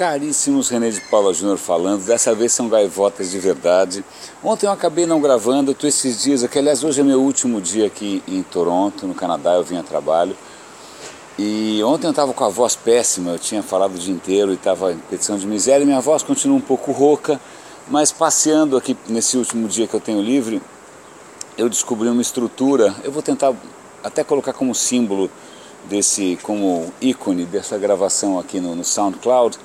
Caríssimos, René de Paula Júnior falando, dessa vez são gaivotas de verdade. Ontem eu acabei não gravando, tô esses dias aqui, aliás hoje é meu último dia aqui em Toronto, no Canadá, eu vim a trabalho. E ontem eu estava com a voz péssima, eu tinha falado o dia inteiro e estava em petição de miséria, e minha voz continua um pouco rouca, mas passeando aqui nesse último dia que eu tenho livre, eu descobri uma estrutura, eu vou tentar até colocar como símbolo desse, como ícone dessa gravação aqui no, no SoundCloud,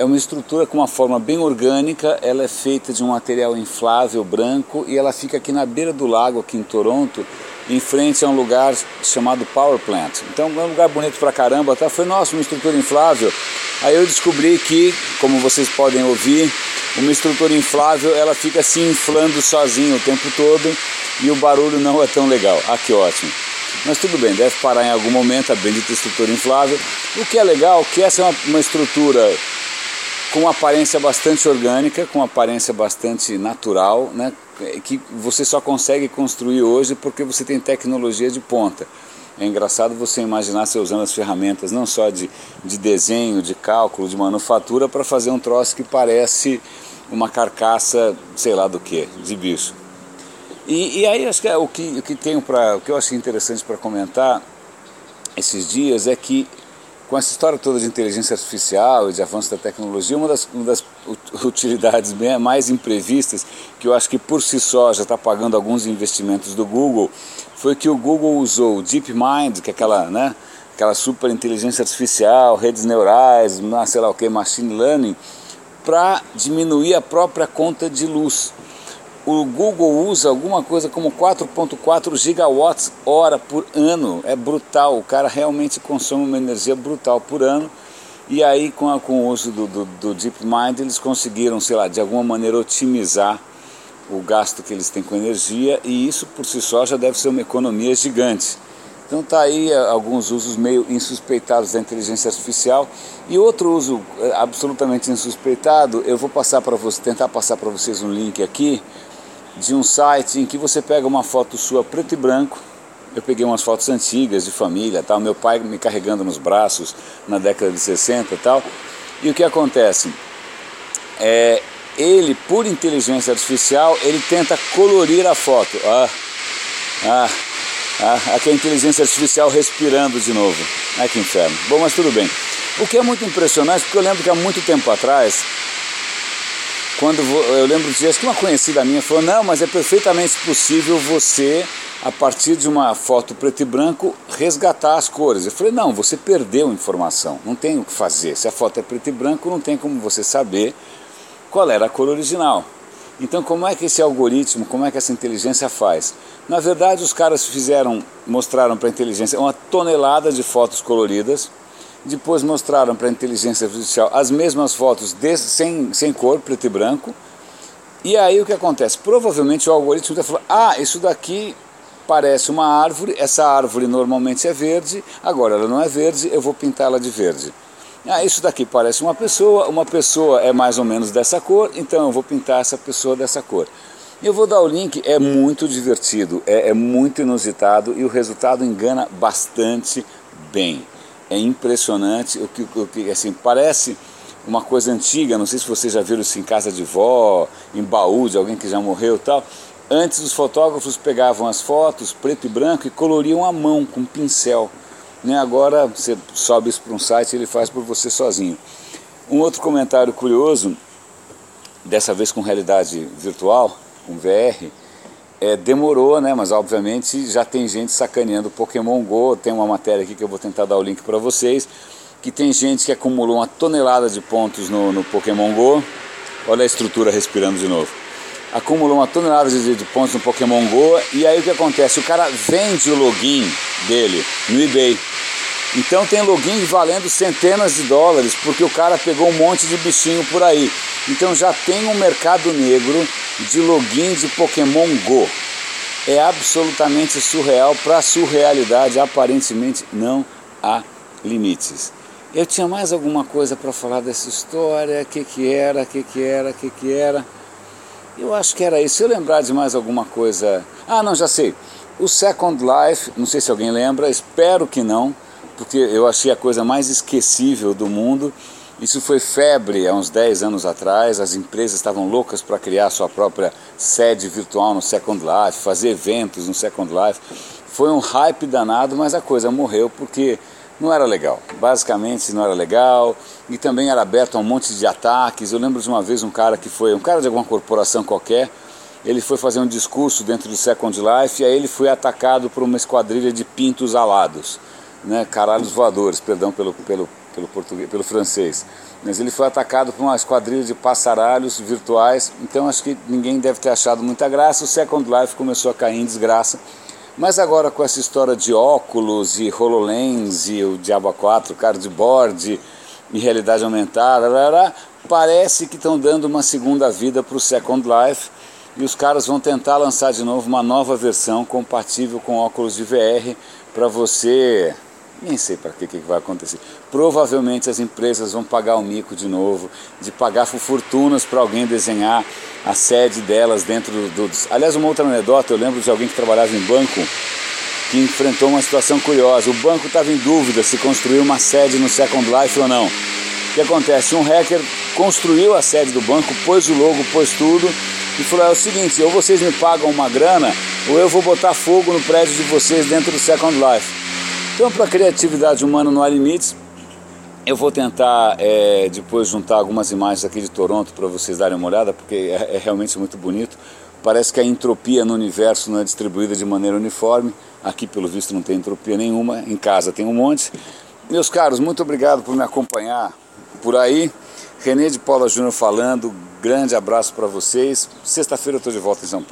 é uma estrutura com uma forma bem orgânica, ela é feita de um material inflável branco e ela fica aqui na beira do lago, aqui em Toronto, em frente a um lugar chamado Power Plant. Então é um lugar bonito pra caramba, tá? Foi, nossa, uma estrutura inflável. Aí eu descobri que, como vocês podem ouvir, uma estrutura inflável ela fica se inflando sozinha o tempo todo e o barulho não é tão legal. Ah, que ótimo. Mas tudo bem, deve parar em algum momento a bendita estrutura inflável. O que é legal é que essa é uma, uma estrutura com aparência bastante orgânica, com aparência bastante natural, né? que você só consegue construir hoje porque você tem tecnologia de ponta. É engraçado você imaginar você usando as ferramentas não só de, de desenho, de cálculo, de manufatura para fazer um troço que parece uma carcaça, sei lá do que, de bicho. E, e aí acho que é o que, o que tenho para o que eu achei interessante para comentar esses dias é que com essa história toda de inteligência artificial e de avanço da tecnologia, uma das, uma das utilidades bem, mais imprevistas, que eu acho que por si só já está pagando alguns investimentos do Google, foi que o Google usou o DeepMind, que é aquela, né, aquela super inteligência artificial, redes neurais, sei lá o que, machine learning, para diminuir a própria conta de luz o Google usa alguma coisa como 4.4 gigawatts hora por ano. É brutal, o cara realmente consome uma energia brutal por ano. E aí, com, a, com o uso do, do, do DeepMind, eles conseguiram, sei lá, de alguma maneira otimizar o gasto que eles têm com energia, e isso por si só já deve ser uma economia gigante. Então tá aí eh, alguns usos meio insuspeitados da inteligência artificial e outro uso eh, absolutamente insuspeitado, eu vou passar para você, tentar passar para vocês um link aqui de um site em que você pega uma foto sua preto e branco. Eu peguei umas fotos antigas de família, tal, meu pai me carregando nos braços na década de 60 e tal. E o que acontece? É, ele, por inteligência artificial, ele tenta colorir a foto. Ah, ah, ah, aqui é a inteligência artificial respirando de novo. Ai que inferno. Bom, mas tudo bem. O que é muito impressionante, porque eu lembro que há muito tempo atrás quando eu lembro de que uma conhecida minha falou, não, mas é perfeitamente possível você, a partir de uma foto preto e branco, resgatar as cores. Eu falei, não, você perdeu informação, não tem o que fazer. Se a foto é preto e branco, não tem como você saber qual era a cor original. Então, como é que esse algoritmo, como é que essa inteligência faz? Na verdade, os caras fizeram, mostraram para a inteligência uma tonelada de fotos coloridas, depois mostraram para a inteligência artificial as mesmas fotos desse, sem, sem cor, preto e branco. E aí o que acontece? Provavelmente o algoritmo está falando: ah, isso daqui parece uma árvore, essa árvore normalmente é verde, agora ela não é verde, eu vou pintá-la de verde. Ah, isso daqui parece uma pessoa, uma pessoa é mais ou menos dessa cor, então eu vou pintar essa pessoa dessa cor. Eu vou dar o link, é muito divertido, é, é muito inusitado e o resultado engana bastante bem. É impressionante o que, o que assim parece uma coisa antiga não sei se vocês já viram isso em casa de vó em baú de alguém que já morreu tal. Antes os fotógrafos pegavam as fotos preto e branco e coloriam à mão com pincel né agora você sobe isso para um site e ele faz por você sozinho um outro comentário curioso dessa vez com realidade virtual com VR é, demorou, né? Mas obviamente já tem gente sacaneando Pokémon Go. Tem uma matéria aqui que eu vou tentar dar o link para vocês. Que tem gente que acumulou uma tonelada de pontos no, no Pokémon Go. Olha a estrutura respirando de novo. Acumulou uma tonelada de, de pontos no Pokémon Go. E aí o que acontece? O cara vende o login dele no eBay. Então tem login valendo centenas de dólares, porque o cara pegou um monte de bichinho por aí. Então já tem um mercado negro de login de Pokémon Go. É absolutamente surreal, para surrealidade aparentemente não há limites. Eu tinha mais alguma coisa para falar dessa história, o que que era, o que que era, o que que era. Eu acho que era isso. Se eu lembrar de mais alguma coisa... Ah, não, já sei. O Second Life, não sei se alguém lembra, espero que não, porque eu achei a coisa mais esquecível do mundo Isso foi febre há uns 10 anos atrás, as empresas estavam loucas para criar sua própria sede virtual no Second Life, fazer eventos no Second Life. Foi um hype danado, mas a coisa morreu porque não era legal. Basicamente não era legal e também era aberto a um monte de ataques. Eu lembro de uma vez um cara que foi, um cara de alguma corporação qualquer, ele foi fazer um discurso dentro do Second Life e aí ele foi atacado por uma esquadrilha de pintos alados, né, caralhos voadores, perdão pelo, pelo pelo, português, pelo francês. Mas ele foi atacado por uma esquadrilha de passaralhos virtuais, então acho que ninguém deve ter achado muita graça. O Second Life começou a cair em desgraça. Mas agora com essa história de óculos e HoloLens e o Diabo 4, cardboard e realidade aumentada, parece que estão dando uma segunda vida para o Second Life e os caras vão tentar lançar de novo uma nova versão compatível com óculos de VR para você nem sei para que, que vai acontecer. Provavelmente as empresas vão pagar o mico de novo, de pagar fortunas para alguém desenhar a sede delas dentro do, do. Aliás, uma outra anedota, eu lembro de alguém que trabalhava em banco que enfrentou uma situação curiosa. O banco estava em dúvida se construir uma sede no Second Life ou não. O que acontece? Um hacker construiu a sede do banco, pôs o logo, pôs tudo e falou: é o seguinte, ou vocês me pagam uma grana, ou eu vou botar fogo no prédio de vocês dentro do Second Life. Então, para a criatividade humana não há limites. Eu vou tentar é, depois juntar algumas imagens aqui de Toronto para vocês darem uma olhada, porque é, é, realmente muito bonito. Parece que a entropia no universo não é distribuída de maneira uniforme. Aqui, pelo visto, não tem entropia nenhuma. Em casa tem um monte. Meus caros, muito obrigado por me acompanhar por aí. René de Paula Júnior falando. Grande abraço para vocês. Sexta-feira eu estou de volta em São Paulo.